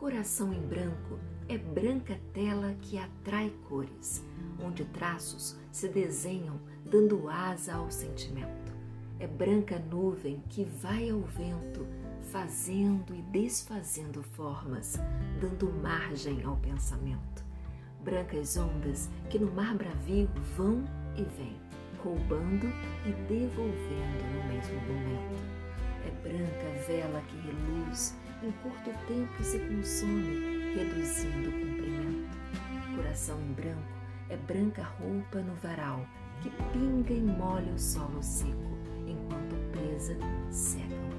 coração em branco é branca tela que atrai cores, onde traços se desenham dando asa ao sentimento. É branca nuvem que vai ao vento, fazendo e desfazendo formas, dando margem ao pensamento. Brancas ondas que no mar bravio vão e vêm, roubando e devolvendo no mesmo momento. É branca vela que reluz, em curto tempo se consome, reduzindo o comprimento. Coração em branco é branca roupa no varal, que pinga e molha o solo seco, enquanto presa seca.